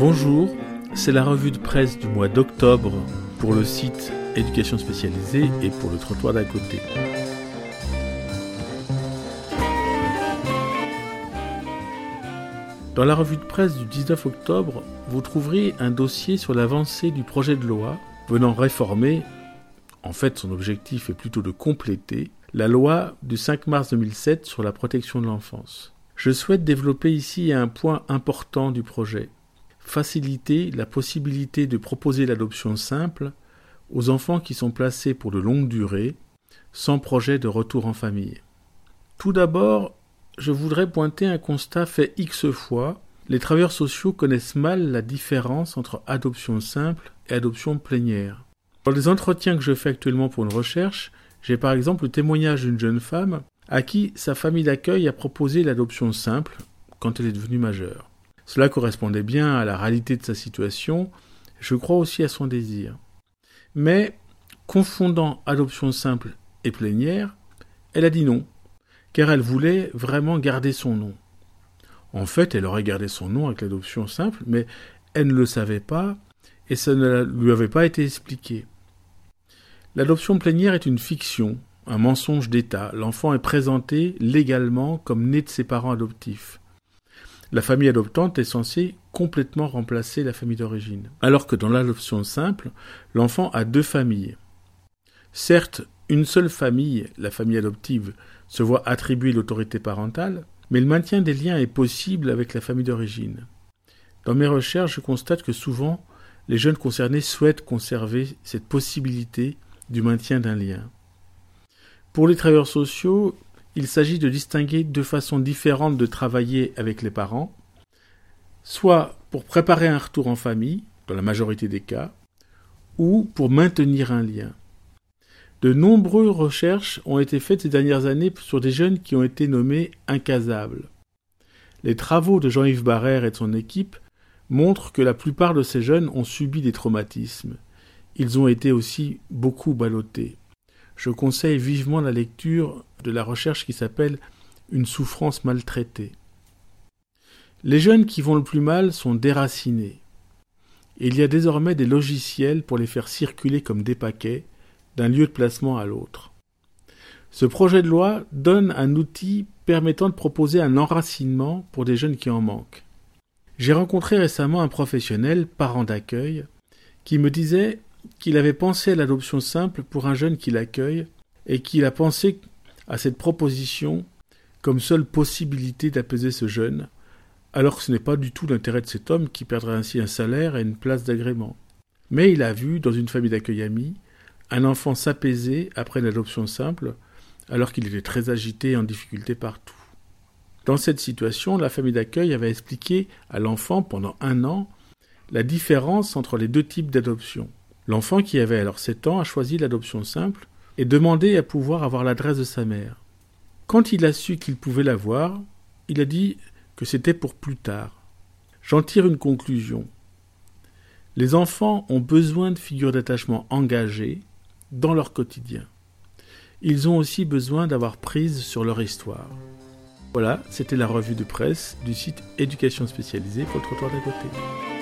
Bonjour, c'est la revue de presse du mois d'octobre pour le site Éducation spécialisée et pour le trottoir d'à côté. Dans la revue de presse du 19 octobre, vous trouverez un dossier sur l'avancée du projet de loi venant réformer, en fait son objectif est plutôt de compléter, la loi du 5 mars 2007 sur la protection de l'enfance. Je souhaite développer ici un point important du projet, faciliter la possibilité de proposer l'adoption simple aux enfants qui sont placés pour de longues durées, sans projet de retour en famille. Tout d'abord, je voudrais pointer un constat fait X fois. Les travailleurs sociaux connaissent mal la différence entre adoption simple et adoption plénière. Dans les entretiens que je fais actuellement pour une recherche, j'ai par exemple le témoignage d'une jeune femme à qui sa famille d'accueil a proposé l'adoption simple quand elle est devenue majeure. Cela correspondait bien à la réalité de sa situation, je crois aussi à son désir. Mais, confondant adoption simple et plénière, elle a dit non, car elle voulait vraiment garder son nom. En fait, elle aurait gardé son nom avec l'adoption simple, mais elle ne le savait pas et ça ne lui avait pas été expliqué. L'adoption plénière est une fiction, un mensonge d'État. L'enfant est présenté légalement comme né de ses parents adoptifs la famille adoptante est censée complètement remplacer la famille d'origine. Alors que dans l'adoption simple, l'enfant a deux familles. Certes, une seule famille, la famille adoptive, se voit attribuer l'autorité parentale, mais le maintien des liens est possible avec la famille d'origine. Dans mes recherches, je constate que souvent, les jeunes concernés souhaitent conserver cette possibilité du maintien d'un lien. Pour les travailleurs sociaux, il s'agit de distinguer deux façons différentes de travailler avec les parents, soit pour préparer un retour en famille, dans la majorité des cas, ou pour maintenir un lien. De nombreuses recherches ont été faites ces dernières années sur des jeunes qui ont été nommés incasables. Les travaux de Jean-Yves Barrère et de son équipe montrent que la plupart de ces jeunes ont subi des traumatismes. Ils ont été aussi beaucoup ballottés je conseille vivement la lecture de la recherche qui s'appelle Une souffrance maltraitée. Les jeunes qui vont le plus mal sont déracinés. il y a désormais des logiciels pour les faire circuler comme des paquets d'un lieu de placement à l'autre. Ce projet de loi donne un outil permettant de proposer un enracinement pour des jeunes qui en manquent. J'ai rencontré récemment un professionnel, parent d'accueil, qui me disait qu'il avait pensé à l'adoption simple pour un jeune qui l'accueille et qu'il a pensé à cette proposition comme seule possibilité d'apaiser ce jeune, alors que ce n'est pas du tout l'intérêt de cet homme qui perdrait ainsi un salaire et une place d'agrément. Mais il a vu, dans une famille d'accueil ami, un enfant s'apaiser après l'adoption simple, alors qu'il était très agité et en difficulté partout. Dans cette situation, la famille d'accueil avait expliqué à l'enfant pendant un an la différence entre les deux types d'adoption. L'enfant, qui avait alors sept ans, a choisi l'adoption simple et demandé à pouvoir avoir l'adresse de sa mère. Quand il a su qu'il pouvait l'avoir, il a dit que c'était pour plus tard. J'en tire une conclusion. Les enfants ont besoin de figures d'attachement engagées dans leur quotidien. Ils ont aussi besoin d'avoir prise sur leur histoire. Voilà, c'était la revue de presse du site Éducation spécialisée pour le côté.